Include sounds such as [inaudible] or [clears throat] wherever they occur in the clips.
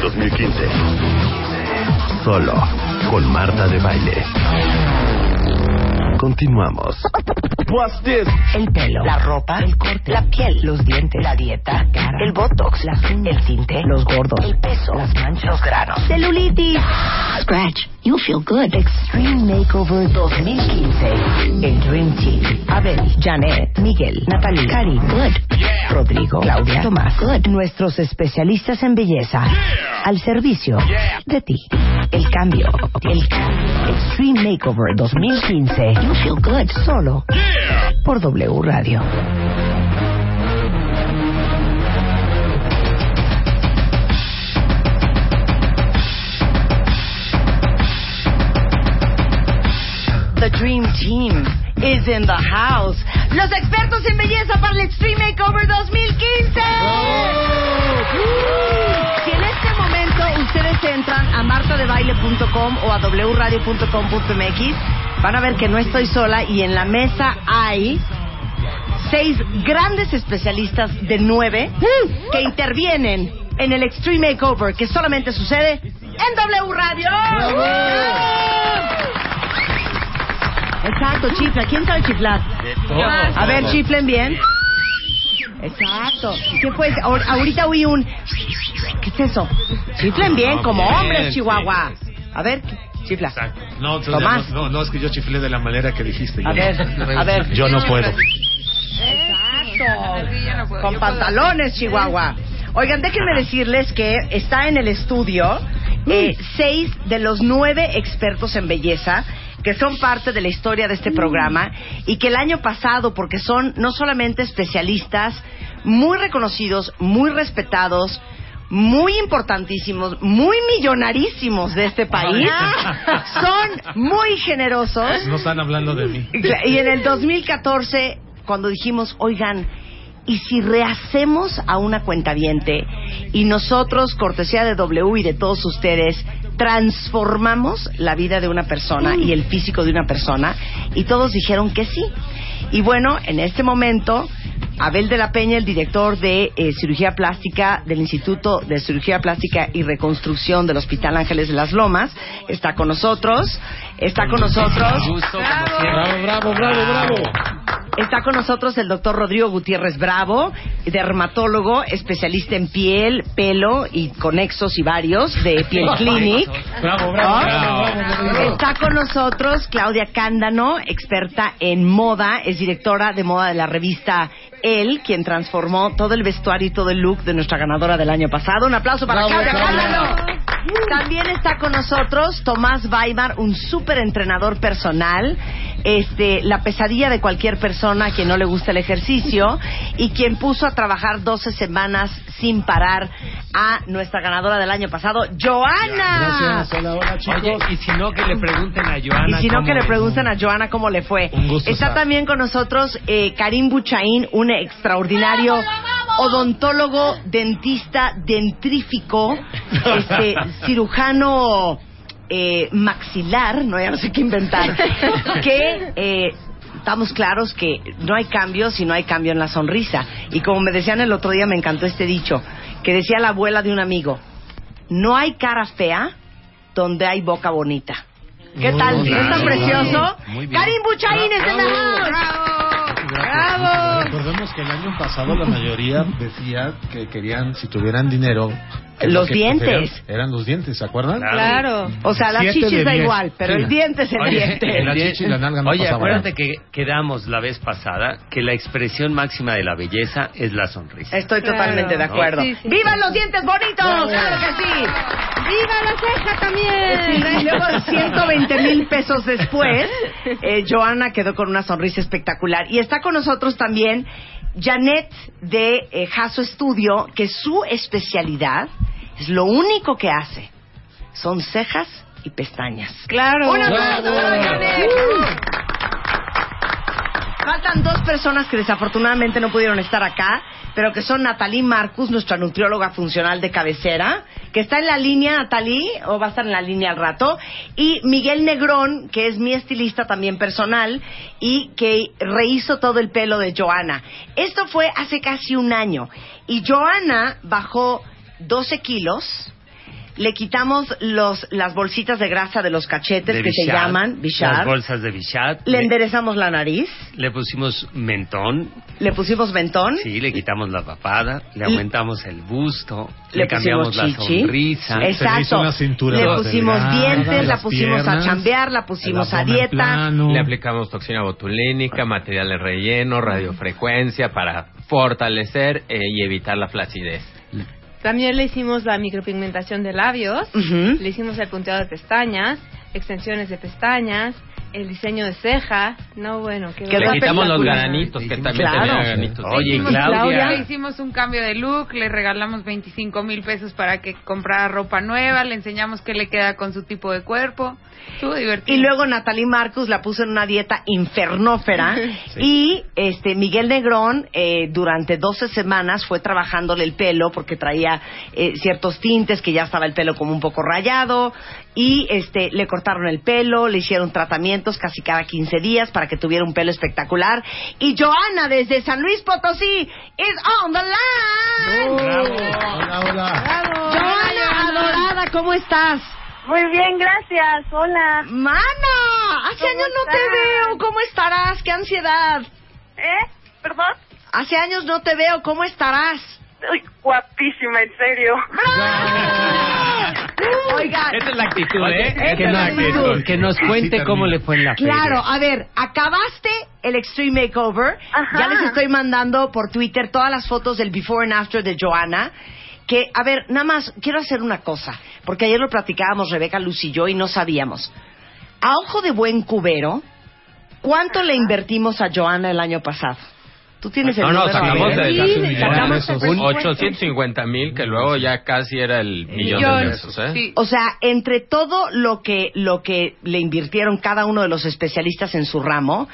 del 2015. Solo con Marta de Baile. Continuamos. What's this? El pelo, la ropa, el corte, la piel, los dientes, la dieta, la cara, el botox, uñas, el tinte, los gordos, el peso, las manchas, los granos, celulitis. Scratch, you'll feel good. Extreme Makeover 2015. El Dream Team. Abel, Janet, Miguel, Natalie, Cari, good. Rodrigo, Claudia, Tomás, good. Nuestros especialistas en belleza. Al servicio de ti. El cambio, el cambio. Extreme Makeover 2015. You feel good. Solo por W Radio. The Dream Team is in the house. Los expertos en belleza para el Extreme Makeover 2015. Si en este momento ustedes entran a martadebaile.com o a wradio.com.mx, van a ver que no estoy sola y en la mesa hay seis grandes especialistas de nueve que intervienen en el Extreme Makeover que solamente sucede en W Radio. Exacto, chifla. ¿Quién sabe chiflar? A ver, chiflen bien. Exacto. ¿Qué fue? Ahor- Ahorita oí un... ¿Qué es eso? Chiflen bien, como hombres, Chihuahua. A ver, chifla. Exacto. No, Tomás. no, no, no, es que yo chiflé de la manera que dijiste. A Yo- ver, a ver. Yo no puedo. Exacto. Con pantalones, Chihuahua. Oigan, déjenme decirles que está en el estudio eh, seis de los nueve expertos en belleza que son parte de la historia de este programa y que el año pasado, porque son no solamente especialistas muy reconocidos, muy respetados, muy importantísimos, muy millonarísimos de este país, [laughs] [laughs] son muy generosos No están hablando de mí. y en el 2014, cuando dijimos, oigan, ¿y si rehacemos a una cuentaviente y nosotros, cortesía de W y de todos ustedes, transformamos la vida de una persona y el físico de una persona? Y todos dijeron que sí. Y bueno, en este momento, Abel de la Peña, el director de eh, cirugía plástica del Instituto de Cirugía Plástica y Reconstrucción del Hospital Ángeles de las Lomas, está con nosotros. Está con nosotros. Bravo, bravo, bravo, bravo. Está con nosotros el doctor Rodrigo Gutiérrez Bravo, dermatólogo, especialista en piel, pelo y conexos y varios de Piel Clinic. Bravo, bravo, ¿No? bravo, bravo, bravo. Está con nosotros Claudia Cándano, experta en moda, es directora de moda de la revista El, quien transformó todo el vestuario y todo el look de nuestra ganadora del año pasado. Un aplauso para Claudia. También está con nosotros Tomás Weimar, un súper entrenador personal, este, la pesadilla de cualquier persona a quien no le gusta el ejercicio y quien puso a trabajar 12 semanas sin parar a nuestra ganadora del año pasado, Joana. Gracias, hola, hola chicos. Oye, y si no, que le pregunten a Joana. Y si no, cómo que le pregunten a Joana cómo le fue. Un gusto Está estar. también con nosotros eh, Karim Buchaín, un extraordinario odontólogo, dentista, dentrífico, este, [laughs] cirujano eh, maxilar, no ya no sé qué inventar, [laughs] que eh, estamos claros que no hay cambio si no hay cambio en la sonrisa. Y como me decían el otro día, me encantó este dicho, que decía la abuela de un amigo, no hay cara fea donde hay boca bonita. ¿Qué Muy tal? bien. ¿No está Muy precioso? Muy bien. Karim Buchaín es en la house. ¡Bravo! Recordemos que el año pasado la mayoría decía que querían, si tuvieran dinero, Los dientes. Eran los dientes, ¿se acuerdan? Claro. O sea, las Siete chichis da igual, pero Sí. el diente es el Oye, diente. la die- chichi y la nalga no Oye, pasaba acuérdate que quedamos la vez pasada que la expresión máxima de la belleza es la sonrisa. Estoy totalmente de ¿no? acuerdo. Sí, sí. ¡Vivan los dientes bonitos! ¡Claro que sí! ¡Viva la ceja también! Y luego [laughs] 120 mil pesos después, eh, Joana quedó con una sonrisa espectacular. Y está con nosotros también Janet de eh, Jaso Studio, que su especialidad es lo único que hace. Son cejas y pestañas. Claro. ¡Un aplauso para Janet! Faltan dos personas que desafortunadamente no pudieron estar acá, pero que son Natalie Marcus, nuestra nutrióloga funcional de cabecera, que está en la línea, Natalie, o va a estar en la línea al rato, y Miguel Negrón, que es mi estilista también personal, y que rehizo todo el pelo de Joana. Esto fue hace casi un año, y Joana bajó 12 kilos, le quitamos los, las bolsitas de grasa de los cachetes De que se Bichat, llaman Las Bichat. bolsas de Bichat. Le Le, enderezamos la nariz, le pusimos mentón. le pusimos mentón, Sí, le quitamos la papada. Le aumentamos el busto. le, Le, cambiamos pusimos la chichi. sonrisa. Le Exacto. una cintura le pusimos delgada, dientes, la las pusimos a chambear, la pusimos a dieta. plano. Le aplicamos toxina botulínica, material de relleno, radiofrecuencia para fortalecer eh, y evitar la flacidez. También le hicimos la micropigmentación de labios, le hicimos el punteado de pestañas, extensiones de pestañas, el diseño de ceja. No, bueno, Quedó Le quitamos los granitos, que también Claro. tenía granitos. Oye, Hicimos- Claudia. Le hicimos un cambio de look, le regalamos 25 mil pesos para que comprara ropa nueva, le enseñamos qué le queda con su tipo de cuerpo. Estuvo divertido. Y luego Natalie Marcus la puso en una dieta infernófera [laughs] y este Miguel Negrón eh, durante 12 semanas fue trabajándole el pelo porque traía eh, ciertos tintes que ya estaba el pelo como un poco rayado y este le cortaron el pelo, le hicieron tratamientos casi cada 15 días para que tuviera un pelo espectacular y Joana desde San Luis Potosí is on the line. Hola, hola. Joana adorada, ¿cómo estás? Muy bien, gracias. Hola. Mana, hace ¿Cómo años no te veo, ¿cómo estarás? ¿Qué ansiedad? ¿Eh? ¿Perdón? Hace años no te veo, ¿cómo estarás? Uy, guapísima, en serio. Oigan, Esa es la actitud, ¿eh? Esa que, es la nos, actitud. que nos Así cuente cómo le fue en la claro, feria. a ver, acabaste el Extreme Makeover. Ajá. Ya les estoy mandando por Twitter todas las fotos del before and after de Joana. Que, a ver, nada más, quiero hacer una cosa, porque ayer lo platicábamos Rebeca, Luz y yo y no sabíamos. A ojo de buen cubero, ¿cuánto le invertimos a Joana el año pasado? Tú tienes el No, no, número, sacamos de- sacamos de presupuesto. 850 mil, que luego ya casi era el millón Millón. de pesos, ¿eh? Sí. O sea, entre todo lo que lo que le invirtieron cada uno de los especialistas en su ramo,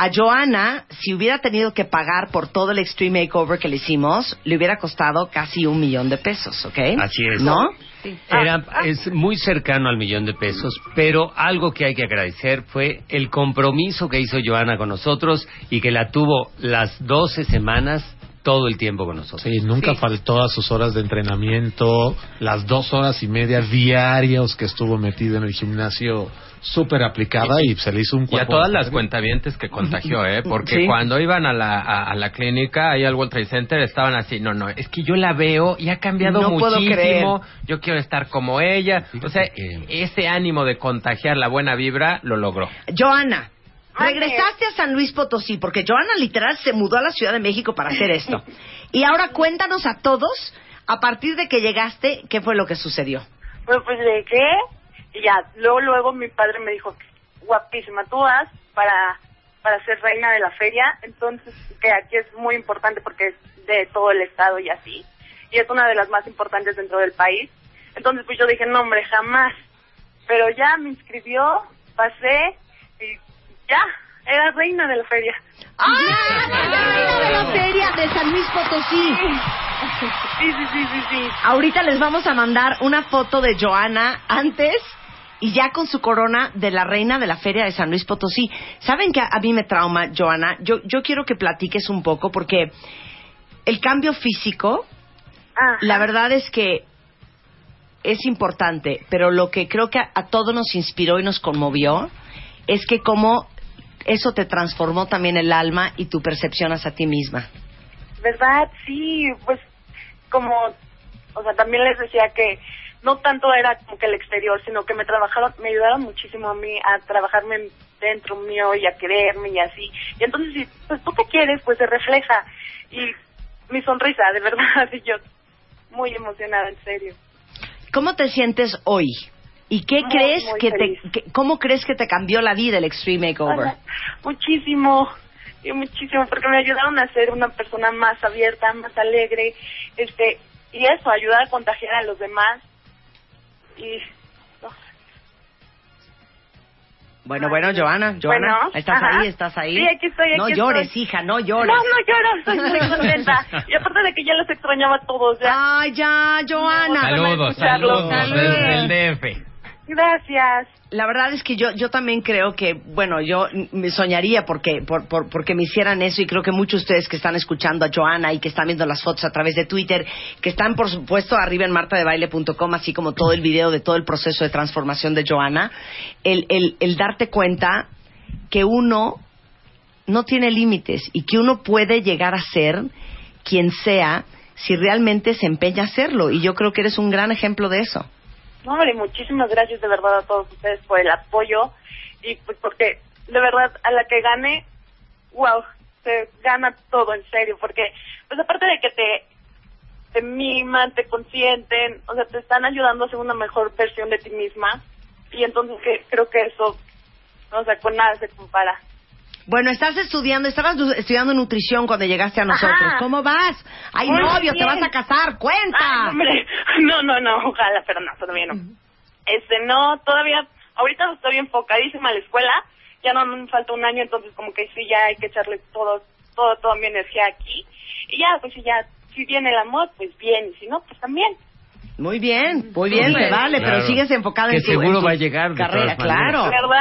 a Joana, si hubiera tenido que pagar por todo el Extreme Makeover que le hicimos, le hubiera costado casi un millón de pesos, ¿ok? Así es. ¿No? Sí. Era, es muy cercano al millón de pesos, pero algo que hay que agradecer fue el compromiso que hizo Joana con nosotros y que la tuvo las 12 semanas todo el tiempo con nosotros. Sí, nunca Sí. faltó a sus horas de entrenamiento, las dos horas y media diarios que estuvo metida en el gimnasio, súper aplicada y se le hizo un Y a cuerpo. todas las cuentavientes que contagió, ¿eh? Porque Sí. cuando iban a la, a, a la clínica, ahí al World Trade Center, estaban así, no, no, es que yo la veo y ha cambiado No puedo creer. muchísimo, yo quiero estar como ella. O sea, ese ánimo de contagiar la buena vibra lo logró. Joana, regresaste a San Luis Potosí porque Joana literal se mudó a la Ciudad de México para hacer esto. [laughs] Y ahora cuéntanos a todos, a partir de que llegaste, ¿qué fue lo que sucedió? Pues, pues llegué y ya, luego, luego mi padre me dijo, guapísima, tú vas para, para ser reina de la feria, entonces, que aquí es muy importante porque es de todo el estado y así, y es una de las más importantes dentro del país. Entonces, pues yo dije, no, hombre, jamás. Pero ya me inscribió, pasé y ya, era reina de la feria. ¡Ah! ¡La reina de la feria de San Luis Potosí! Sí, sí, sí, sí, sí. Ahorita les vamos a mandar una foto de Joana antes y ya con su corona de la reina de la feria de San Luis Potosí. ¿Saben que a, mí me trauma, Joana? Yo, yo quiero que platiques un poco porque el cambio físico, Ajá. la verdad es que es importante, pero lo que creo que a, a todos nos inspiró y nos conmovió es que como eso te transformó también el alma y tu percepción hacia ti misma. ¿Verdad? Sí, pues como, o sea, también les decía que no tanto era como que el exterior, sino que me trabajaron, me ayudaron muchísimo a mí a trabajarme dentro mío y a quererme y así. Y entonces, si pues tú te quieres, pues se refleja. Y mi sonrisa, de verdad, [laughs] y yo muy emocionada, en serio. ¿Cómo te sientes hoy? ¿Y qué Muy, crees muy que feliz. te, que- cómo crees que te cambió la vida el Extreme Makeover? Muchísimo, y muchísimo, porque me ayudaron a ser una persona más abierta, más alegre, este, y eso, ayudar a contagiar a los demás. Y, no, Bueno, bueno, Joana, Joana, Bueno, ¿estás ajá. ahí? ¿Estás ahí? Sí, aquí estoy, no aquí llores, estoy. hija, no no, llores. no lloro, estoy muy contenta. Y aparte de que ya los extrañaba a todos, ya. Ay, ya, Joana. No, Saludos, escucharlo. saludos desde el DF. Gracias. La verdad es que yo, yo también creo que, bueno, yo me soñaría porque, por, por- porque me hicieran eso y creo que muchos de ustedes que están escuchando a Joana y que están viendo las fotos a través de Twitter, que están por supuesto arriba en martadebaile.com, así como todo el video de todo el proceso de transformación de Joana, el, el, el darte cuenta que uno no tiene límites y que uno puede llegar a ser quien sea si realmente se empeña a hacerlo. Y yo creo que eres un gran ejemplo de eso. No, hombre, muchísimas gracias de verdad a todos ustedes por el apoyo y pues porque de verdad a la que gane, wow, se gana todo en serio, porque pues aparte de que te, te miman, te consienten, o sea, te están ayudando a ser una mejor versión de ti misma y entonces que, creo que eso, o sea, con nada se compara. Bueno, estás estudiando, estabas estudiando nutrición cuando llegaste a nosotros. Ajá. ¿Cómo vas? Hay novio, te vas a casar, cuenta. Ay, hombre, [laughs] no, no, no, ojalá, pero no, todavía no. Este, no, todavía, ahorita estoy enfocadísima a la escuela, ya no me falta un año, entonces como que sí, ya hay que echarle todo, todo, toda mi energía aquí. Y ya, pues si ya, si viene el amor, pues bien, y si no, pues también. Muy bien, muy bien, te vale, pero sigues enfocada Que en tu, seguro en tu va a llegar carrera, claro. ¿Verdad?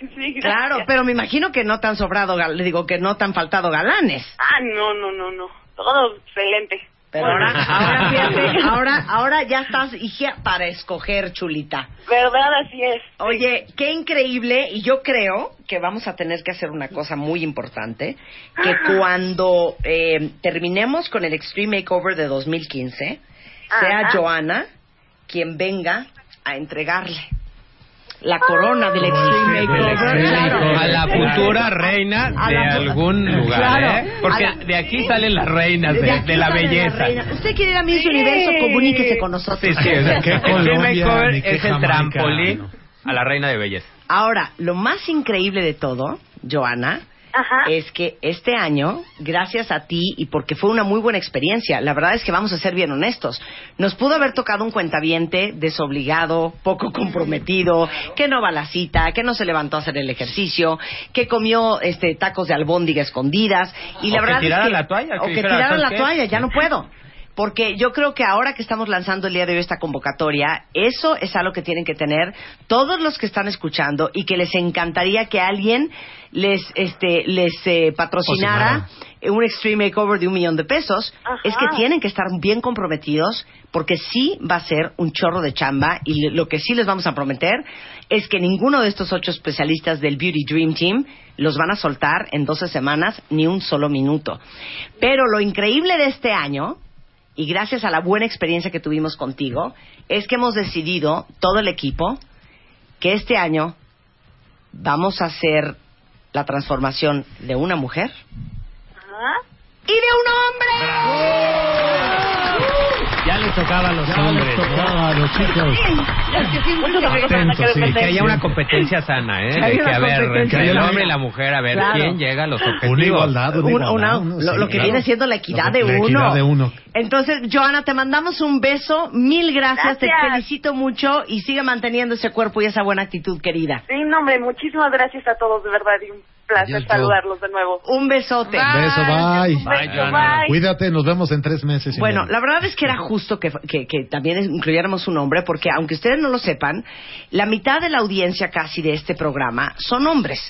[laughs] Sí. Claro, pero me imagino que no te han sobrado, le digo que no te han faltado galanes. Ah, no, no, no, no, todo excelente. Pero ahora, ahora fíjate, [laughs] ahora, ahora ya estás hija para escoger, chulita. ¿Verdad? Así es. Oye, qué increíble, y yo creo que vamos a tener que hacer una cosa muy importante, que cuando eh, terminemos con el Extreme Makeover de 2015, sea Ajá. Joana quien venga a entregarle la corona del Extreme Makeover. Claro. A la futura reina de la- algún lugar, Claro, ¿eh? Porque la- de aquí salen las reinas de, De de la belleza. reina. Usted quiere ir a Miss Universo, comuníquese con nosotros. Sí, sí, o sea, [laughs] Qué el Colombia, Extreme Makeover es el trampolín a la reina de belleza. Ahora, lo más increíble de todo, Joana, Ajá. es que este año, gracias a ti y porque fue una muy buena experiencia, la verdad es que vamos a ser bien honestos, nos pudo haber tocado un cuentaviente desobligado, poco comprometido, que no va a la cita, que no se levantó a hacer el ejercicio, que comió este tacos de albóndiga escondidas y la O que verdad tirara es que la toalla, que o que dijera, tirara ¿sabes la qué? toalla, ya no puedo. Porque yo creo que ahora que estamos lanzando el día de hoy esta convocatoria, eso es algo que tienen que tener todos los que están escuchando y que les encantaría que alguien les este les eh, patrocinara un extreme makeover de un millón de pesos. Ajá. Es que tienen que estar bien comprometidos porque sí va a ser un chorro de chamba y lo que sí les vamos a prometer es que ninguno de estos ocho especialistas del Beauty Dream Team los van a soltar en 12 semanas ni un solo minuto. Pero lo increíble de este año y gracias a la buena experiencia que tuvimos contigo, es que hemos decidido, todo el equipo, que este año vamos a hacer la transformación de una mujer y de un hombre. Ya le tocaba a los hombres. ¿no? Claro, chicos. Atentos, sí. Que haya una competencia sana, ¿eh? Que que, a ver, entre el hombre y la mujer, a ver Claro. quién llega a los objetivos. Una igualdad, una Un- igualdad. una- uno, lo, sí, lo que claro. viene siendo la equidad de La uno. equidad de uno. Entonces, Joana, te mandamos un beso, mil gracias, te Gracias. felicito mucho y sigue manteniendo ese cuerpo y esa buena actitud, querida. Sí, no, hombre, muchísimas gracias a todos, de verdad, y un placer Adiós, saludarlos de nuevo. Un besote. Bye. Beso, bye. Bye. Bye. Cuídate, nos vemos en tres meses. Bueno, medio. la verdad es que era justo que, que- que también incluyéramos un hombre, porque aunque ustedes no lo sepan, la mitad de la audiencia casi de este programa son hombres.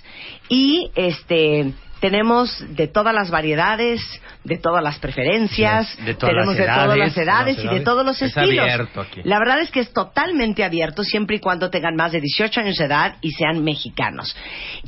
Y este tenemos de todas las variedades, de todas las preferencias, Sí, de todas tenemos las de todas las edades, edades y de edades. todos los Es estilos. abierto aquí. La verdad es que es totalmente abierto siempre y cuando tengan más de 18 años de edad y sean mexicanos.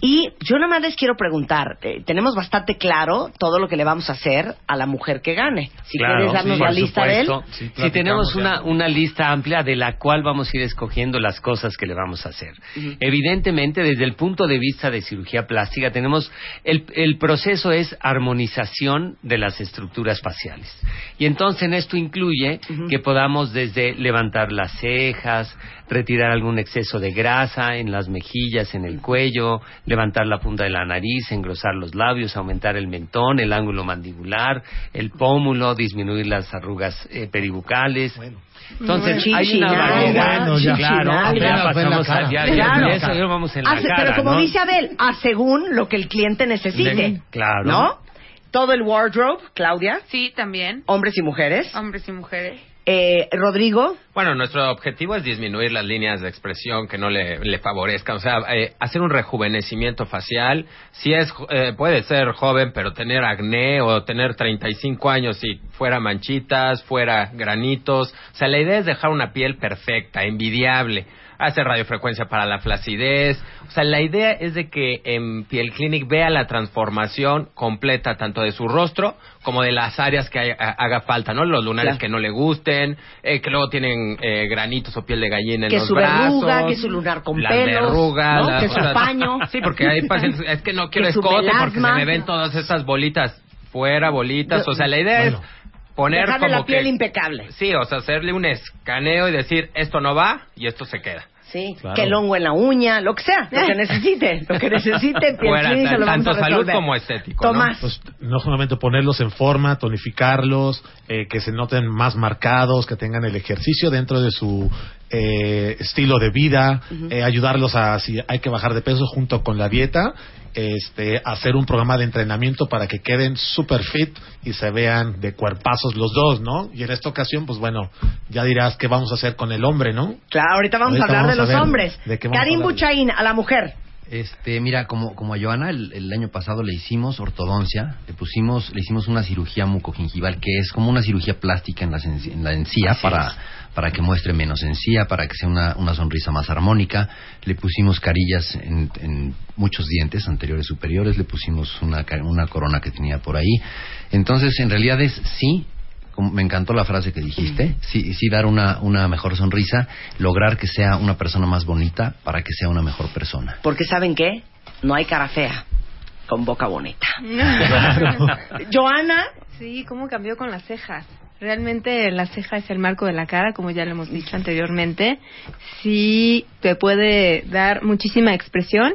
Y yo nada más les quiero preguntar, eh, tenemos bastante claro todo lo que le vamos a hacer a la mujer que gane. Si Claro, quieres darnos sí, la lista de él. supuesto. Sí, Sí, platicamos tenemos una, una lista amplia de la cual vamos a ir escogiendo las cosas que le vamos a hacer. Evidentemente, desde el punto de vista de cirugía plástica, tenemos el, el proceso es armonización de las estructuras faciales. Y entonces en esto incluye que podamos desde levantar las cejas, retirar algún exceso de grasa en las mejillas, en el cuello, levantar la punta de la nariz, engrosar los labios, aumentar el mentón, el ángulo mandibular, el pómulo, disminuir las arrugas eh, peribucales. Entonces Bueno. hay una variedad, ya. claro, ya pasamos a, ya, ya- Claro. ya eso ya vamos en la sí, cara, pero como ¿no? dice Abel, a según lo que el cliente necesite. De- claro. ¿No? Todo el wardrobe, Claudia, Sí, también. hombres y mujeres. Hombres y mujeres. Eh, Rodrigo, Bueno, nuestro objetivo es disminuir las líneas de expresión que no le, favorezcan. O sea, eh, hacer un rejuvenecimiento facial. Si es, eh, puede ser joven, pero tener acné o tener 35 años y fuera manchitas, fuera granitos. O sea, la idea es dejar una piel perfecta, envidiable. Hacer radiofrecuencia para la flacidez. O sea, la idea es de que en Piel Clinic vea la transformación completa tanto de su rostro como de las áreas que haga falta, ¿no? Los lunares Claro. que no le gusten, eh, que luego tienen eh, granitos o piel de gallina en que los su brazos. verruga, que su lunar con las pelos, verrugas, ¿no? las- que su paño. [laughs] Sí, porque hay pacientes, es que no quiero Que escote porque se me ven todas estas bolitas fuera, bolitas. O sea, la idea Bueno. es poner Dejarle como la piel que- impecable. Sí, o sea, hacerle un escaneo y decir, esto no va y esto se queda. Sí, Claro. que el hongo en la uña, lo que sea, lo que [laughs] necesite, lo que necesite, lo vamos tanto a salud como estético, ¿no? Tomás, Pues no solamente ponerlos en forma, tonificarlos, eh, que se noten más marcados, que tengan el ejercicio dentro de su eh, estilo de vida, eh, ayudarlos a, si hay que bajar de peso junto con la dieta, este, hacer un programa de entrenamiento para que queden super fit y se vean de cuerpazos los dos, ¿no? Y en esta ocasión, pues bueno, ya dirás qué vamos a hacer con el hombre, ¿no? claro, ahorita vamos Ahorita a hablar vamos de a los hombres. de a Karim hablar. Buchaín, a la mujer. Este, mira, como, como a Joana el, el año pasado le hicimos ortodoncia, le pusimos, le hicimos una cirugía mucogingival que es como una cirugía plástica en en la encía para, para que muestre menos encía, para que sea una, una sonrisa más armónica. Le pusimos carillas en, en muchos dientes anteriores superiores, le pusimos una, ca- una corona que tenía por ahí. Entonces, en realidad es sí, como- me encantó la frase que dijiste, sí, sí dar una, una mejor sonrisa, lograr que sea una persona más bonita para que sea una mejor persona. Porque ¿saben qué? No hay cara fea con boca bonita. [laughs] Joana, Sí, cómo cambió con las cejas. Realmente la ceja es el marco de la cara, como ya lo hemos dicho anteriormente. Sí, te puede dar muchísima expresión.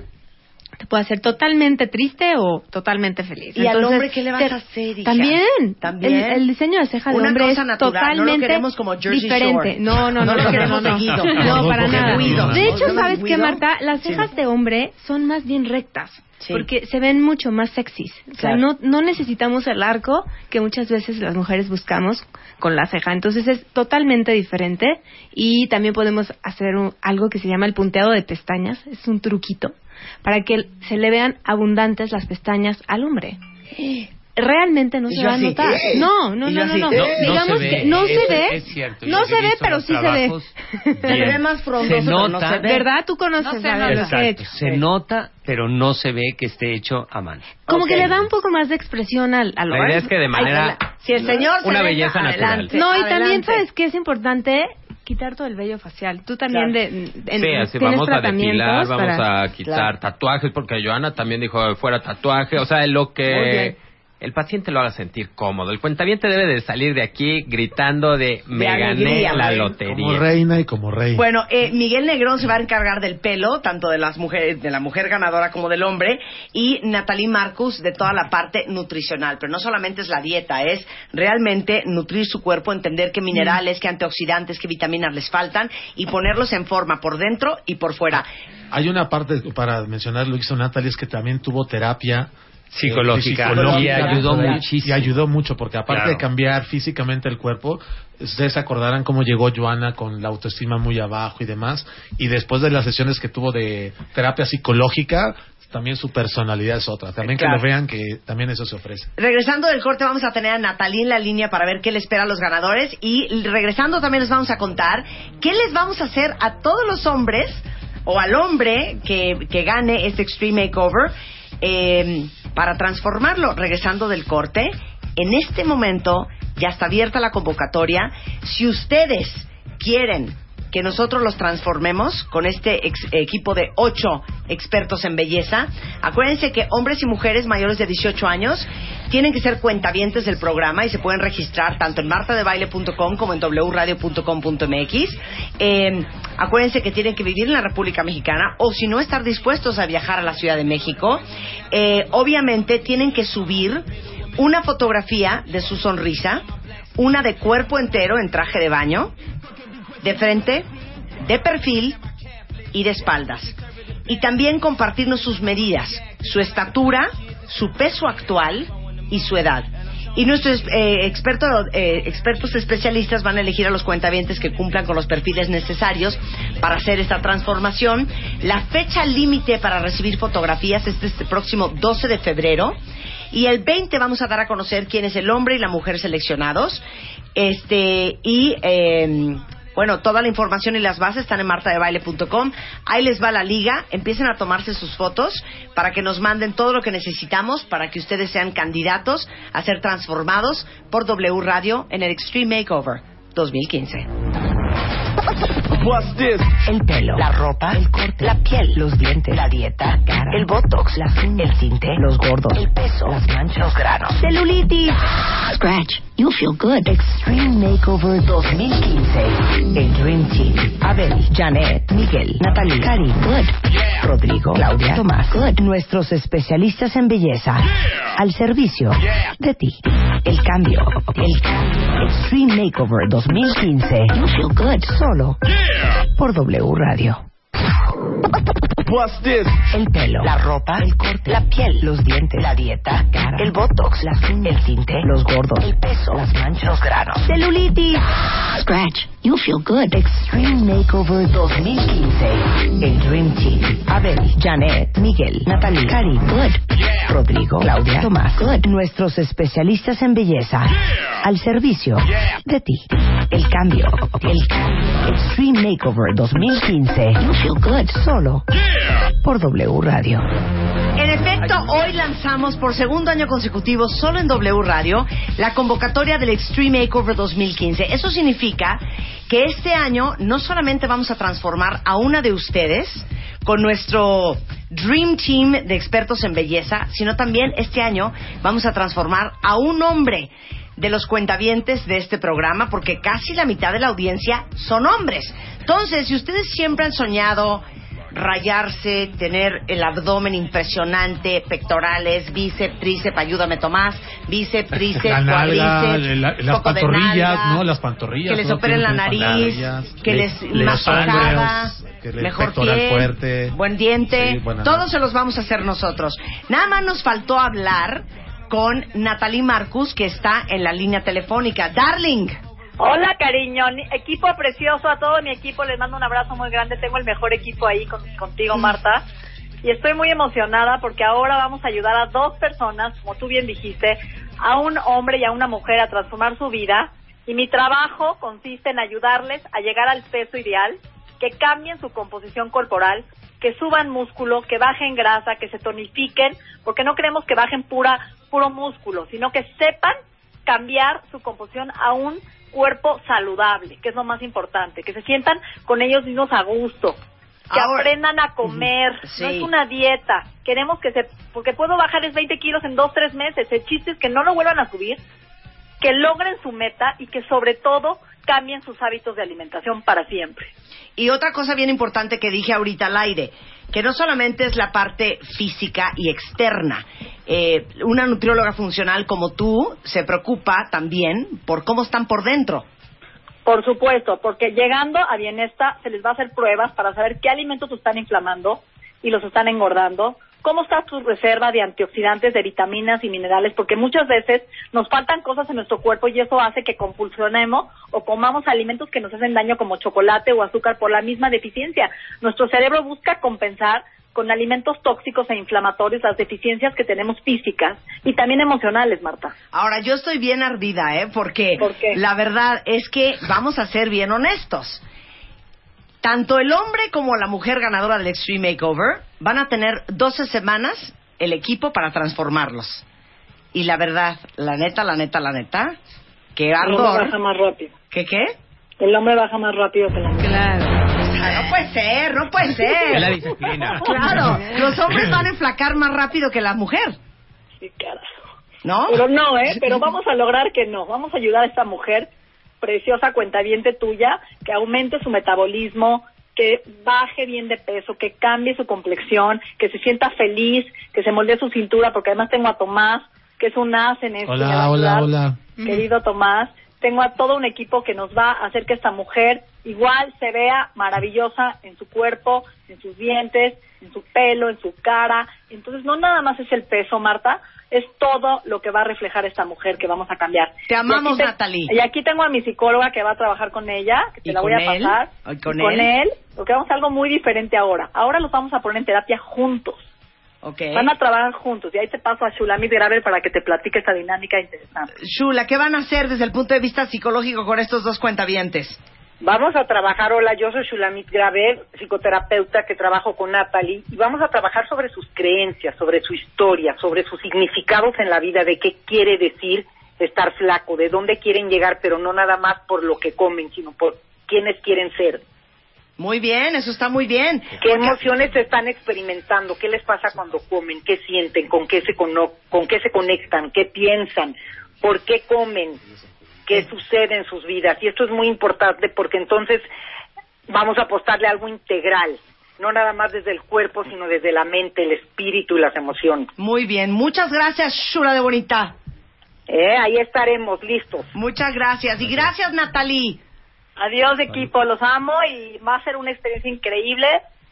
Te puede hacer totalmente triste o totalmente feliz. ¿Y al Entonces, hombre qué le vas te- a hacer, hija? También. ¿También? El, el diseño de ceja de Una hombre es natural, no lo totalmente queremos como Jersey diferente. Shore. No, no, No no, lo no, queremos no, no. No, No, para nada. De hecho, ¿No ¿sabes qué, Marta? Las Sí. cejas de hombre son más bien rectas. Sí. Porque se ven mucho más sexys. O sea, Claro. no, no necesitamos el arco que muchas veces las mujeres buscamos con la ceja. Entonces es totalmente diferente. Y también podemos hacer un- algo que se llama el punteado de pestañas. Es un truquito para que se le vean abundantes las pestañas al hombre. Realmente no se yo va a notar. ¡eh! No, no, no, no, así, no. ¡eh! No, no Digamos que no se ve. no se ve, pero sí se ve. Se ve más frondoso, no nota, se ve. ¿Verdad? Tú conoces No se a nota. pero no se ve que esté hecho a mano. Como que le da un poco más de expresión al, al La idea es que de manera... Si el señor se Una belleza natural. adelante, No, y también sabes que es importante quitar todo el vello facial. Tú también Claro. de, en- Sí, así tienes vamos a depilar, vamos para- a quitar Claro. tatuajes, porque Joana también dijo fuera tatuaje, o sea, lo que. El paciente lo haga sentir cómodo. El cuentaviente debe de salir de aquí gritando de me gané alegría, la lotería. Como reina y como rey. Bueno, eh, Miguel Negrón se va a encargar del pelo, tanto de las mujeres, de la mujer ganadora como del hombre, y Natalie Marcus de toda la parte nutricional. Pero no solamente es la dieta, es realmente nutrir su cuerpo, entender qué minerales, qué antioxidantes, qué vitaminas les faltan y ponerlos en forma por dentro y por fuera. Hay una parte para mencionar, lo hizo Natalie, es que también tuvo terapia Psicológica. Y ayudó muchísimo. Y ayudó mucho, porque aparte Claro. de cambiar físicamente el cuerpo, ustedes se acordarán cómo llegó Joana con la autoestima muy abajo y demás, y después de las sesiones que tuvo de terapia psicológica, también su personalidad es otra. También Claro. que lo vean que también eso se ofrece. Regresando del corte vamos a tener a Natalie en la línea para ver qué le espera a los ganadores y regresando también les vamos a contar qué les vamos a hacer a todos los hombres o al hombre que, que gane este Extreme Makeover eh, para transformarlo. Regresando del corte, en este momento ya está abierta la convocatoria. Si ustedes quieren que nosotros los transformemos con este ex- equipo de ocho expertos en belleza. Acuérdense que hombres y mujeres mayores de 18 años tienen que ser cuentavientes del programa y se pueden registrar tanto en martadebaile.com como en wradio.com.mx. Eh, acuérdense que tienen que vivir en la República Mexicana o si no estar dispuestos a viajar a la Ciudad de México. Eh, obviamente tienen que subir una fotografía de su sonrisa, una de cuerpo entero en traje de baño, de frente, de perfil y de espaldas. Y también compartirnos sus medidas, su estatura, su peso actual y su edad. Y nuestros eh, expertos, eh, expertos especialistas van a elegir a los cuentavientes que cumplan con los perfiles necesarios para hacer esta transformación. La fecha límite para recibir fotografías es este próximo 12 de febrero. Y el 20 vamos a dar a conocer quién es el hombre y la mujer seleccionados. Este, y eh, bueno, toda la información y las bases están en martadebaile.com. Ahí les va la liga. Empiecen a tomarse sus fotos para que nos manden todo lo que necesitamos para que ustedes sean candidatos a ser transformados por W Radio en el Extreme Makeover 2015. El pelo, la ropa, el corte, la piel, los dientes, la dieta, cara, el botox, las uñas, el tinte, los gordos, el peso, las manchas, los granos, celulitis. Scratch, you feel good. Extreme Makeover 2015. El Dream Team. Abel, Janet, Miguel, Natalie, Cari, good. Rodrigo, Claudia, Tomás, good. Nuestros especialistas en belleza. Al servicio de ti. El cambio. El cambio. Extreme Makeover 2015. You feel good. Solo por W Radio. El pelo, la ropa, el corte, la piel, los dientes, la dieta, cara, el botox, las uñas, el tinte, los gordos, el peso, las manchas, los granos, celulitis. Scratch, you feel good. Extreme Makeover 2015. El Dream Team. Abel, Janet, Miguel, Natalie, Cari, good. Rodrigo, Claudia, Tomás, good. Nuestros especialistas en belleza. Al servicio de ti. El cambio. El cambio. Extreme Makeover 2015. You feel good. Solo por W Radio. En efecto, hoy lanzamos por segundo año consecutivo, solo en W Radio, la convocatoria del Extreme Makeover 2015. Eso significa que este año no solamente vamos a transformar a una de ustedes con nuestro Dream Team de expertos en belleza, sino también este año vamos a transformar a un hombre de los cuentavientes de este programa, porque casi la mitad de la audiencia son hombres. Entonces, si ustedes siempre han soñado rayarse, tener el abdomen impresionante, pectorales, bíceps, tríceps, ayúdame Tomás, bíceps, [laughs] tríceps, La nalga, cuádriceps, la- las poco de pantorrillas, nalga, ¿no? Las pantorrillas. que les operen la nariz, que le- les hombros, que les mejor piel, fuerte. buen diente, Sí, todos se los vamos a hacer nosotros. Nada más nos faltó hablar con Natalie Marcus, que está en la línea telefónica. Darling. Hola, cariño. Equipo precioso. A todo mi equipo les mando un abrazo muy grande. Tengo el mejor equipo ahí con- contigo, Marta. Y estoy muy emocionada porque ahora vamos a ayudar a dos personas, como tú bien dijiste, a un hombre y a una mujer a transformar su vida. Y mi trabajo consiste en ayudarles a llegar al peso ideal, que cambien su composición corporal, que suban músculo, que bajen grasa, que se tonifiquen, porque no queremos que bajen pura, puro músculo, sino que sepan cambiar su composición a un cuerpo saludable, que es lo más importante, que se sientan con ellos mismos a gusto, que Ahora- aprendan a comer, Sí. no es una dieta, queremos que se, porque puedo bajarles 20 kilos en dos, tres meses, el chiste es que no lo vuelvan a subir, que logren su meta y que sobre todo cambien sus hábitos de alimentación para siempre. Y otra cosa bien importante que dije ahorita al aire, que no solamente es la parte física y externa. Eh, una nutrióloga funcional como tú se preocupa también por cómo están por dentro. Por supuesto, porque llegando a Bienesta se les va a hacer pruebas para saber qué alimentos están inflamando y los están engordando, cómo está tu reserva de antioxidantes, de vitaminas y minerales, porque muchas veces nos faltan cosas en nuestro cuerpo y eso hace que compulsionemos o comamos alimentos que nos hacen daño como chocolate o azúcar por la misma deficiencia. Nuestro cerebro busca compensar con alimentos tóxicos e inflamatorios las deficiencias que tenemos físicas y también emocionales, Marta. Ahora, yo estoy bien ardida, ¿eh? Porque la verdad es que vamos a ser bien honestos. Tanto el hombre como la mujer ganadora del Extreme Makeover van a tener 12 semanas el equipo para transformarlos. Y la verdad, la neta, la neta, la neta, que El hombre ardor. baja más rápido. ¿Qué qué? El hombre baja más rápido que la mujer. Claro. Ah, no puede ser, no puede [laughs] ser. Es la disciplina. Claro, los hombres van a enflacar más rápido que la mujer, Sí, carajo. ¿no? Pero no, ¿eh? Pero vamos a lograr que no. Vamos a ayudar a esta mujer preciosa cuentaviente tuya que aumente su metabolismo, que baje bien de peso, que cambie su complexión, que se sienta feliz, que se moldee su cintura, porque además tengo a Tomás, que es un as en esto. Hola, hola, hola. Querido Tomás, tengo a todo un equipo que nos va a hacer que esta mujer igual se vea maravillosa en su cuerpo, en sus dientes, en su pelo, en su cara. Entonces, no nada más es el peso, Marta, es todo lo que va a reflejar esta mujer que vamos a cambiar. Te amamos, Y te- Natalie. Y aquí tengo a mi psicóloga que va a trabajar con ella, que te ¿Y la voy con a él? pasar. ¿Y con Y él? porque vamos a algo muy diferente ahora. Ahora los vamos a poner en terapia juntos. Van a trabajar juntos. Y ahí te paso a Shulamit Graver para que te platique esta dinámica interesante. Shula, ¿qué van a hacer desde el punto de vista psicológico con estos dos cuentavientes? Vamos a trabajar, hola, yo soy Shulamit Graver, psicoterapeuta que trabajo con Natalie, y vamos a trabajar sobre sus creencias, sobre su historia, sobre sus significados en la vida, de qué quiere decir estar flaco, de dónde quieren llegar, pero no nada más por lo que comen, sino por quiénes quieren ser. Muy bien, eso está muy bien. ¿Qué emociones están experimentando? ¿Qué les pasa cuando comen? ¿Qué sienten? ¿Con qué se, cono- con qué se conectan? ¿Qué piensan? ¿Por qué comen? ¿Qué sucede en sus vidas? Y esto es muy importante porque entonces vamos a apostarle a algo integral, no nada más desde el cuerpo, sino desde la mente, el espíritu y las emociones. Muy bien, muchas gracias, Shula de Bonita. Eh, ahí estaremos listos. Muchas gracias. Y gracias, Natalie. Adiós, equipo. Los amo y va a ser una experiencia increíble.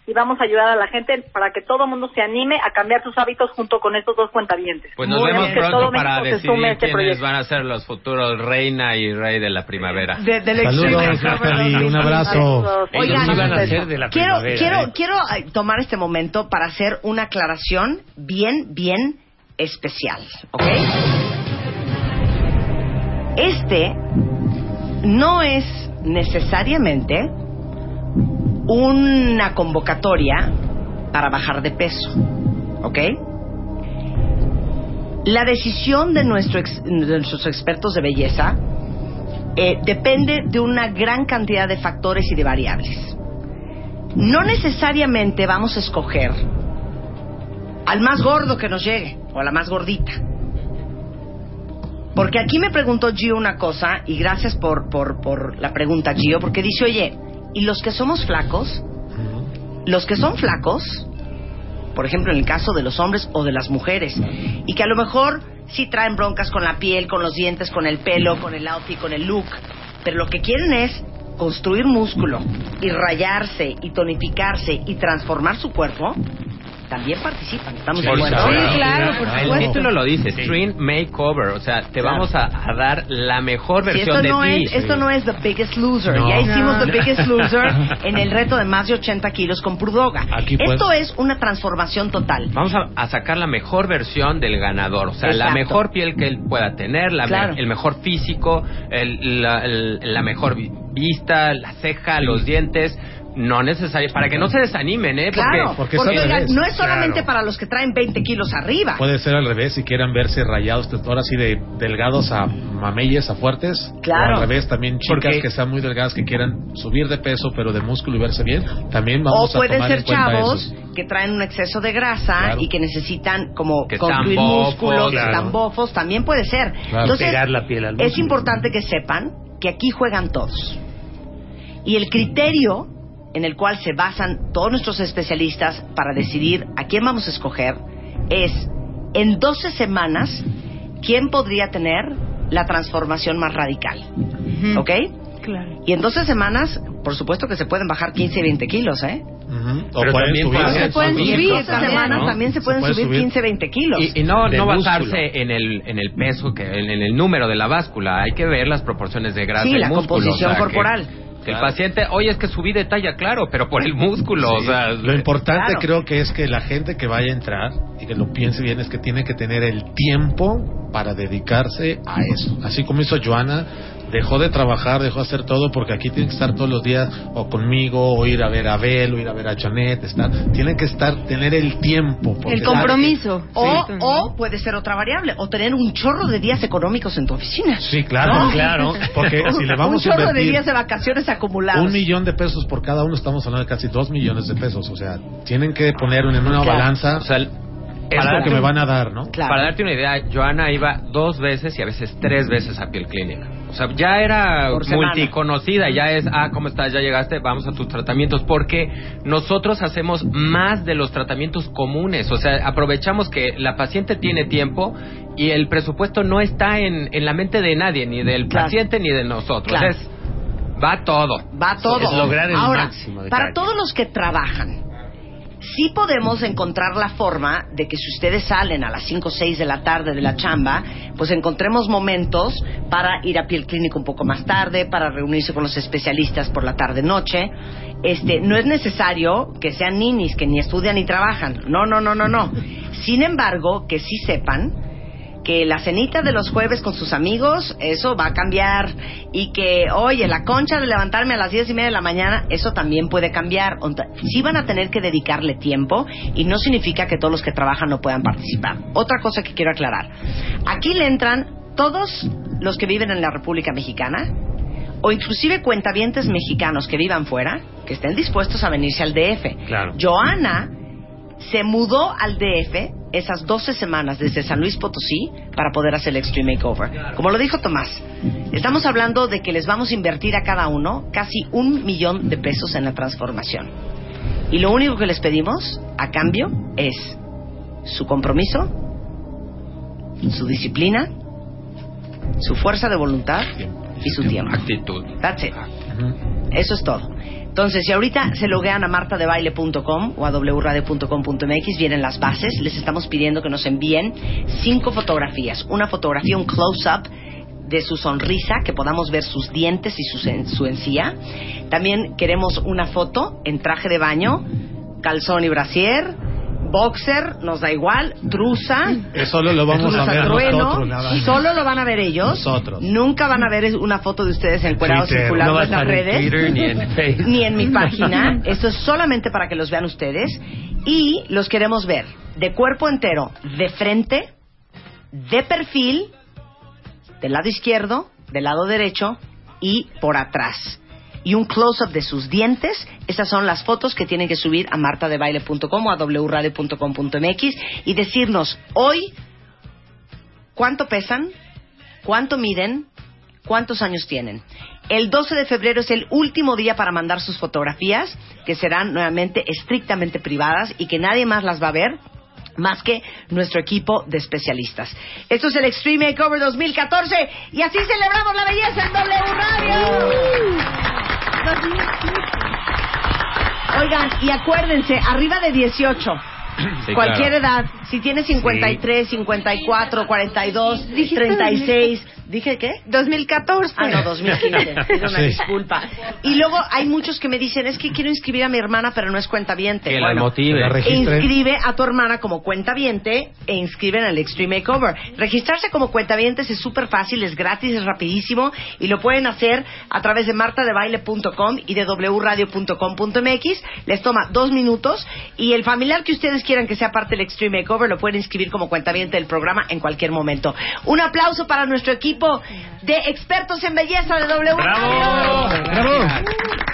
Y vamos a ayudar a la gente para que todo el mundo se anime a cambiar sus hábitos junto con estos dos cuentavientes. Pues nos Muy vemos bien. Pronto para decidir este quiénes proyecto. van a ser los futuros reina y rey de la primavera. De- Saludos. Natalie, un abrazo. Oigan, Ellos iban a ser de la quiero, primavera, quiero, ¿eh? quiero tomar este momento para hacer una aclaración bien, bien especial, ¿ok? Este no es necesariamente una convocatoria para bajar de peso, ¿ok? La decisión de, nuestro de nuestros expertos de belleza eh, depende de una gran cantidad de factores y de variables. No necesariamente vamos a escoger al más gordo que nos llegue o a la más gordita. Porque aquí me preguntó Gio una cosa, y gracias por, por, por la pregunta, Gio, porque dice, oye, ¿y los que somos flacos? Los que son flacos, por ejemplo, en el caso de los hombres o de las mujeres, y que a lo mejor sí traen broncas con la piel, con los dientes, con el pelo, con el outfit, con el look, pero lo que quieren es construir músculo y rayarse y tonificarse y transformar su cuerpo, también participan. ¿Estamos de acuerdo? Sí, claro, por El supuesto. título lo dice, Stream Makeover, o sea, te Claro. vamos a, a dar la mejor Sí, versión esto, de no ti. es, esto no es The Biggest Loser. No. Ya hicimos The. Biggest [laughs] Loser en el reto de más de 80 kilos con Prudoga. Aquí, pues. Esto es una transformación total. Vamos a, a sacar la mejor versión del ganador, o sea, la Exacto. mejor piel que él pueda tener, la me- Claro. el mejor físico, el- la, el- la mejor vi- vista, la ceja, los dientes, no necesario, para que no se desanimen, ¿eh? Claro, porque porque, es al oigan, revés. no es solamente Claro. para los que traen 20 kilos arriba. Puede ser al revés si quieran verse rayados, ahora sí de delgados a mameyes, a fuertes. Claro. O al revés también chicas Porque- que sean muy delgadas que quieran subir de peso pero de músculo y verse bien. También O vamos a pueden tomar ser en cuenta chavos que traen un exceso de grasa Claro. y que necesitan como Que construir bofos, músculo, que claro. están bofos, también puede ser. Claro. Entonces, Pegar la piel al es importante que sepan que aquí juegan todos. Y el criterio en el cual se basan todos nuestros especialistas para decidir a quién vamos a escoger es en 12 semanas quién podría tener la transformación más radical. Ujú. ¿Ok? Claro. Y en 12 semanas, por supuesto que se pueden bajar 15 y 20 kilos, ¿eh? Ujú. O Pero también subir. Se pueden en subir 12 también, semanas ¿no? también se Se pueden puede subir, subir. 15, 20 kilos. Y, y no, no músculo. basarse en el, en el peso, que en, en el número de la báscula. Hay que ver las proporciones de grasa Sí, y la músculo. composición o sea, que- el paciente, oye, es que subí de talla, claro, pero por el músculo, o sea... lo importante claro. creo que es que la gente que vaya a entrar y que lo piense bien es que tiene que tener el tiempo para dedicarse a eso. Así como hizo Joana, dejó de trabajar, dejó de hacer todo porque aquí tiene que estar todos los días o conmigo o ir a ver a Abel o ir a ver a Janet, estar, tienen que estar tener el tiempo. porque El compromiso. O, Sí. o puede ser otra variable, o tener un chorro de días económicos en tu oficina. Sí, claro, ¿No? claro, porque si le vamos [laughs] un a chorro de días de vacaciones acumulados. un millón de pesos por cada uno, estamos hablando de casi dos millones de pesos, o sea, tienen que poner en una Claro. balanza O sea, para lo que darte me van a dar, ¿no? Claro. Para darte una idea, Joana iba dos veces y a veces tres veces a piel clínica. O sea, ya era multiconocida, ya es, ah, ¿cómo estás? Ya llegaste, vamos a tus tratamientos. Porque nosotros hacemos más de los tratamientos comunes. O sea, aprovechamos que la paciente tiene tiempo y el presupuesto no está en, en la mente de nadie, ni del Claro. paciente ni de nosotros. Claro. Es, va todo. Va todo. Es lograr el Ahora, máximo de para todos los que trabajan sí podemos encontrar la forma de que si ustedes salen a las 5 o 6 de la tarde de la chamba, pues encontremos momentos para ir a piel clínico un poco más tarde, para reunirse con los especialistas por la tarde-noche. Este, no es necesario que sean ninis que ni estudian ni trabajan. No, no, no, no, no. Sin embargo, que sí sepan que la cenita de los jueves con sus amigos, eso va a cambiar. Y que, oye, la concha de levantarme a las diez y media de la mañana, eso también puede cambiar. Sí van a tener que dedicarle tiempo y no significa que todos los que trabajan no puedan participar. Otra cosa que quiero aclarar. Aquí le entran todos los que viven en la República Mexicana o inclusive cuentavientes mexicanos que vivan fuera, que estén dispuestos a venirse al DF. Claro. Joana se mudó al DF esas 12 semanas desde San Luis Potosí para poder hacer el Extreme Makeover. Como lo dijo Tomás, estamos hablando de que les vamos a invertir a cada uno casi un millón de pesos en la transformación. Y lo único que les pedimos a cambio es su compromiso, su disciplina, su fuerza de voluntad y su tiempo. Actitud. That's it. Eso es todo. Entonces, si ahorita se loguean a martadebaile.com o a wradio.com.mx, vienen las bases. Les estamos pidiendo que nos envíen cinco fotografías. Una fotografía, un close-up de su sonrisa, que podamos ver sus dientes y su, su encía. También queremos una foto en traje de baño, calzón y brasier, boxer, nos da igual, trusa. Eso solo lo vamos a ver trueno. nosotros, nada. Solo lo van a ver ellos. Nosotros. Nunca van a ver una foto de ustedes encuerados circulando No en las redes. Twitter ni en. [laughs] Ni en mi página. [laughs] Esto es solamente para que los vean ustedes. Y los queremos ver de cuerpo entero, de frente, de perfil, del lado izquierdo, del lado derecho y por atrás. Y un close-up de sus dientes. Esas son las fotos que tienen que subir a martadebaile.com o a wradio.com.mx y decirnos hoy cuánto pesan, cuánto miden, cuántos años tienen. El 12 de febrero es el último día para mandar sus fotografías, que serán nuevamente estrictamente privadas y que nadie más las va a ver más que nuestro equipo de especialistas. Esto es el Extreme Makeover 2014 y así celebramos la belleza en W Radio. Oigan, y acuérdense, arriba de 18. Sí, Cualquier claro. edad, si tienes 53, 54, 42, 36, ¿dije qué? 2014. Ah, no, 2015. [laughs] Pido una Sí. disculpa. Y luego hay muchos que me dicen, es que quiero inscribir a mi hermana, pero no es cuentaviente. Que la Bueno, motive. la. Inscribe a tu hermana como cuentaviente e inscribe en el Extreme Makeover. Registrarse como cuentavientes es súper fácil, es gratis, es rapidísimo y lo pueden hacer a través de martadebaile.com y de wradio.com.mx. Les toma dos minutos y el familiar que ustedes quieran que sea parte del Extreme Makeover lo pueden inscribir como cuentaviente del programa en cualquier momento. Un aplauso para nuestro equipo de expertos en belleza de W. ¡Bravo!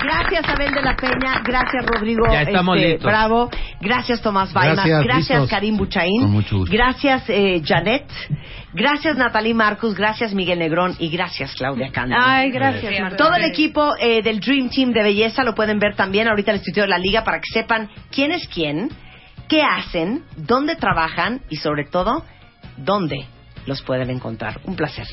Gracias. Abel de la Peña, gracias Rodrigo. Ya estamos este, listos. Bravo, gracias Tomás Baima, Gracias, gracias. Karim Buchaín, Con mucho gusto. gracias eh, Janet, gracias Natalie Marcus, gracias Miguel Negrón. Y gracias Claudia Canda. Ay, gracias, Marta. Todo el equipo eh, del Dream Team de belleza lo pueden ver también ahorita en el sitio de la liga para que sepan quién es quién, qué hacen, dónde trabajan y sobre todo dónde los pueden encontrar. Un placer.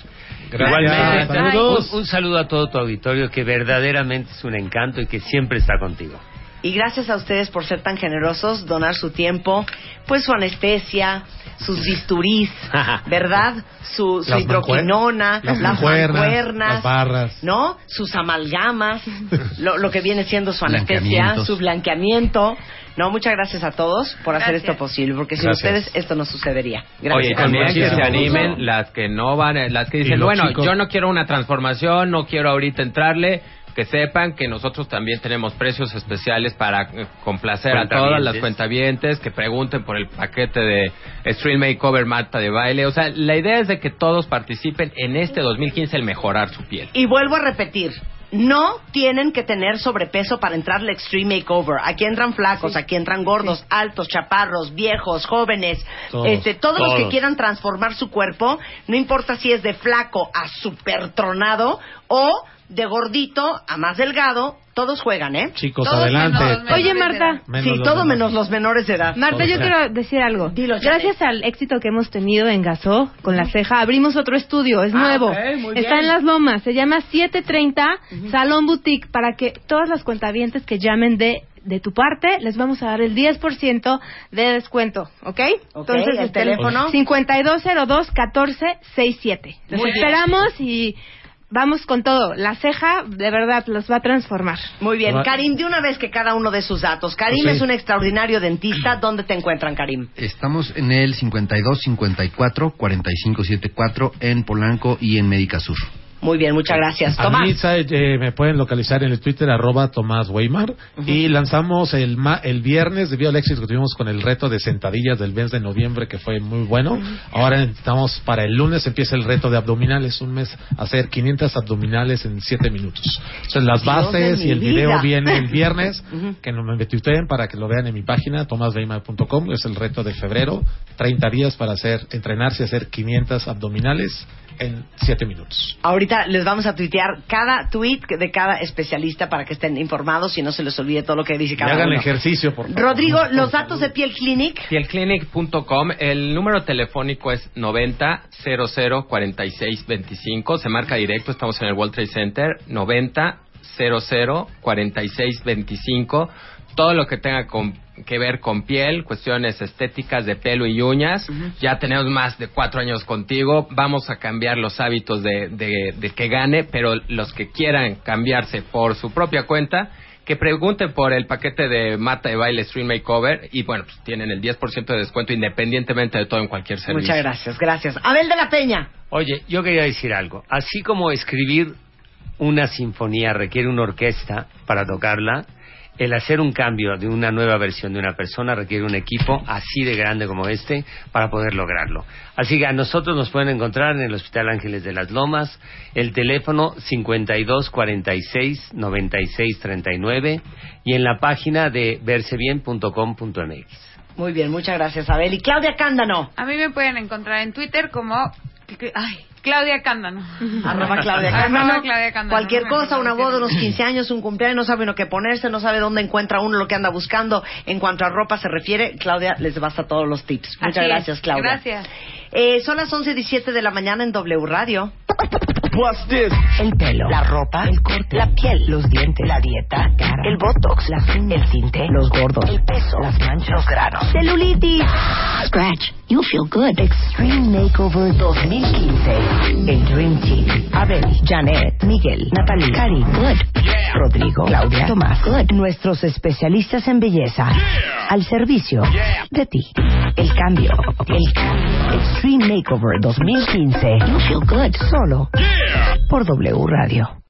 Igualmente, Saludos. un, un saludo a todo tu auditorio que verdaderamente es un encanto y que siempre está contigo. Y gracias a ustedes por ser tan generosos, donar su tiempo, pues su anestesia, sus bisturís, [laughs] ¿verdad? Su, su Las hidroquinona, las las mancuernas, mancuernas, las barras. ¿no? Sus amalgamas, lo, lo que viene siendo su anestesia, su blanqueamiento. No, muchas gracias a todos por hacer Gracias. esto posible, porque sin Gracias. ustedes esto no sucedería. Oye, Gracias. también que se animen las que no van, eh, las que dicen, bueno, chicos. yo no quiero una transformación, no quiero ahorita entrarle, que sepan que nosotros también tenemos precios especiales para eh, complacer a todas las Cuentavientes. cuentavientes, que pregunten por el paquete de Stream Makeover Marta de baile. O sea, la idea es de que todos participen en este 2015 el mejorar su piel. Y vuelvo a repetir. No tienen que tener sobrepeso para entrar al Extreme Makeover. Aquí entran flacos, aquí entran gordos, altos, chaparros, viejos, jóvenes, Todos. este, todos, los que quieran transformar su cuerpo, no importa si es de flaco a super tronado o de gordito a más delgado, todos juegan, ¿eh? Chicos, Todos adelante. menos- Oye, de Marta. edad. Menos sí, los todo demás. menos los menores de edad. Marta, yo quiero decir algo. Dilo, Gracias al éxito que hemos tenido en Gasó con la ceja, abrimos otro estudio, es nuevo. ok, muy Está en Las Lomas, se llama 730 Salón Boutique para que todas las cuentavientes que llamen de de tu parte, les vamos a dar el 10% de descuento, ¿ok? Entonces, ¿el teléfono? 5202-1467. Los Muy bien. esperamos y vamos con todo. La ceja, de verdad, los va a transformar. Muy bien, Karim, de una vez que cada uno de sus datos. Karim Pues sí. es un extraordinario dentista. [clears throat] ¿Dónde te encuentran, Karim? Estamos en el 52 54 45 74 en Polanco y en Médica Sur. Muy bien, muchas gracias. A Tomás. mí, ¿sabe? Eh, me pueden localizar en el Twitter arroba Tomás Weimar y lanzamos el ma- el viernes debido al éxito que tuvimos con el reto de sentadillas del mes de noviembre que fue muy bueno. Ahora estamos para el lunes empieza el reto de abdominales, un mes hacer 500 abdominales en 7 minutos. Entonces las bases y el video viene el viernes, [laughs] que no me tuiteen para que lo vean en mi página tomasweimar.com, es el reto de febrero, 30 días para hacer entrenarse y hacer 500 abdominales en 7 minutos. Ahorita les vamos a tuitear cada tweet de cada especialista para que estén informados y no se les olvide todo lo que dice cada hagan uno. ejercicio, por favor. Rodrigo, los datos de Piel Clinic. Pielclinic.com, el número telefónico es 90 00 46 25, se marca directo, estamos en el World Trade Center, 90 00 46 25, todo lo que tenga con- que ver con piel, cuestiones estéticas de pelo y uñas, ya tenemos más de cuatro años contigo, vamos a cambiar los hábitos de, de- de que gane, pero los que quieran cambiarse por su propia cuenta, que pregunten por el paquete de Mata de Baile Stream Makeover y bueno, pues tienen el 10% de descuento independientemente de todo en cualquier servicio. Muchas gracias, gracias. Abel de la Peña. Oye, yo quería decir algo. Así como escribir una sinfonía requiere una orquesta para tocarla, el hacer un cambio de una nueva versión de una persona requiere un equipo así de grande como este para poder lograrlo. Así que a nosotros nos pueden encontrar en el Hospital Ángeles de las Lomas, el teléfono 52 46 96 39 y en la página de versebien.com.mx. Muy bien, muchas gracias, Abel. Y Claudia Cándano. A mí me pueden encontrar en Twitter como ay, Claudia Cándano. Arroba Claudia Arroba Cándano. Claudia Cándano. Cualquier cosa, una boda, unos 15 años, un cumpleaños, no sabe uno qué ponerse, no sabe dónde encuentra uno lo que anda buscando. En cuanto a ropa se refiere, Claudia les basta todos los tips. Muchas Así gracias, Claudia. Gracias. Eh, son las 11.17 de la mañana en W Radio. El pelo, la ropa, el corte, la piel, los dientes, la dieta, cara, el botox, las uñas, el tinte, los gordos, el peso, las manchas, los granos, celulitis. Scratch, you feel good. Extreme Makeover 2015. El Dream Team. Abel, Janet, Miguel, Natalie, Cari, good. Rodrigo, Claudia, Tomás, good. Nuestros especialistas en belleza. Al servicio de ti. El cambio, el cambio. Extreme Makeover 2015. You feel good. Solo por W Radio.